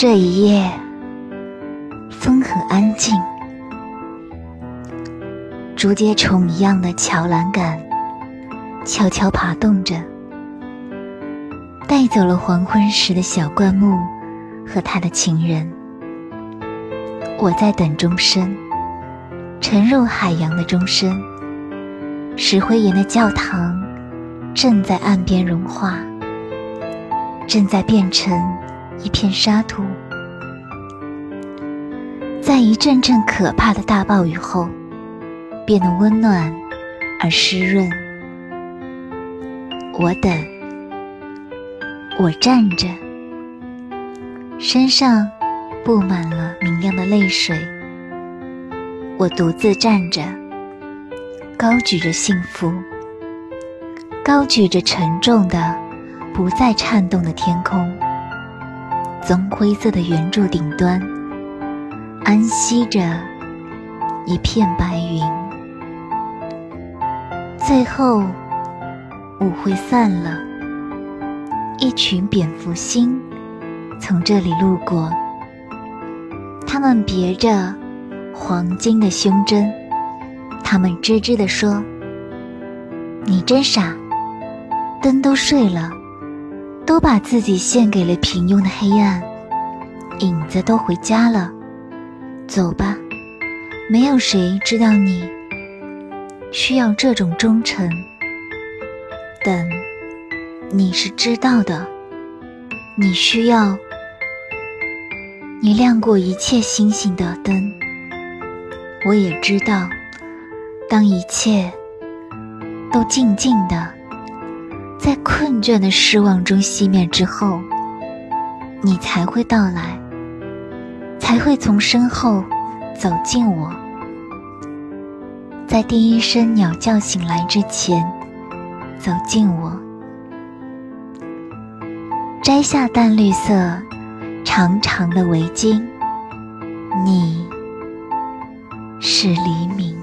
这一夜，风很安静，竹节虫一样的桥栏杆悄悄爬动着，带走了黄昏时的小灌木和他的情人。我在等钟声，沉入海洋的钟声。石灰岩的教堂正在岸边融化，正在变成。一片沙土，在一阵阵可怕的大暴雨后，变得温暖而湿润。我等，我站着，身上布满了明亮的泪水。我独自站着，高举着幸福，高举着沉重的、不再颤动的天空。棕灰色的圆柱顶端，安息着一片白云。最后，舞会散了，一群蝙蝠星从这里路过，它们别着黄金的胸针，它们吱吱地说：“你真傻，灯都睡了。”都把自己献给了平庸的黑暗，影子都回家了，走吧，没有谁知道你需要这种忠诚。等，你是知道的，你需要你亮过一切星星的灯。我也知道，当一切都静静的。在困倦的失望中熄灭之后，你才会到来，才会从身后走近我，在第一声鸟叫醒来之前走近我，摘下淡绿色长长的围巾，你是黎明。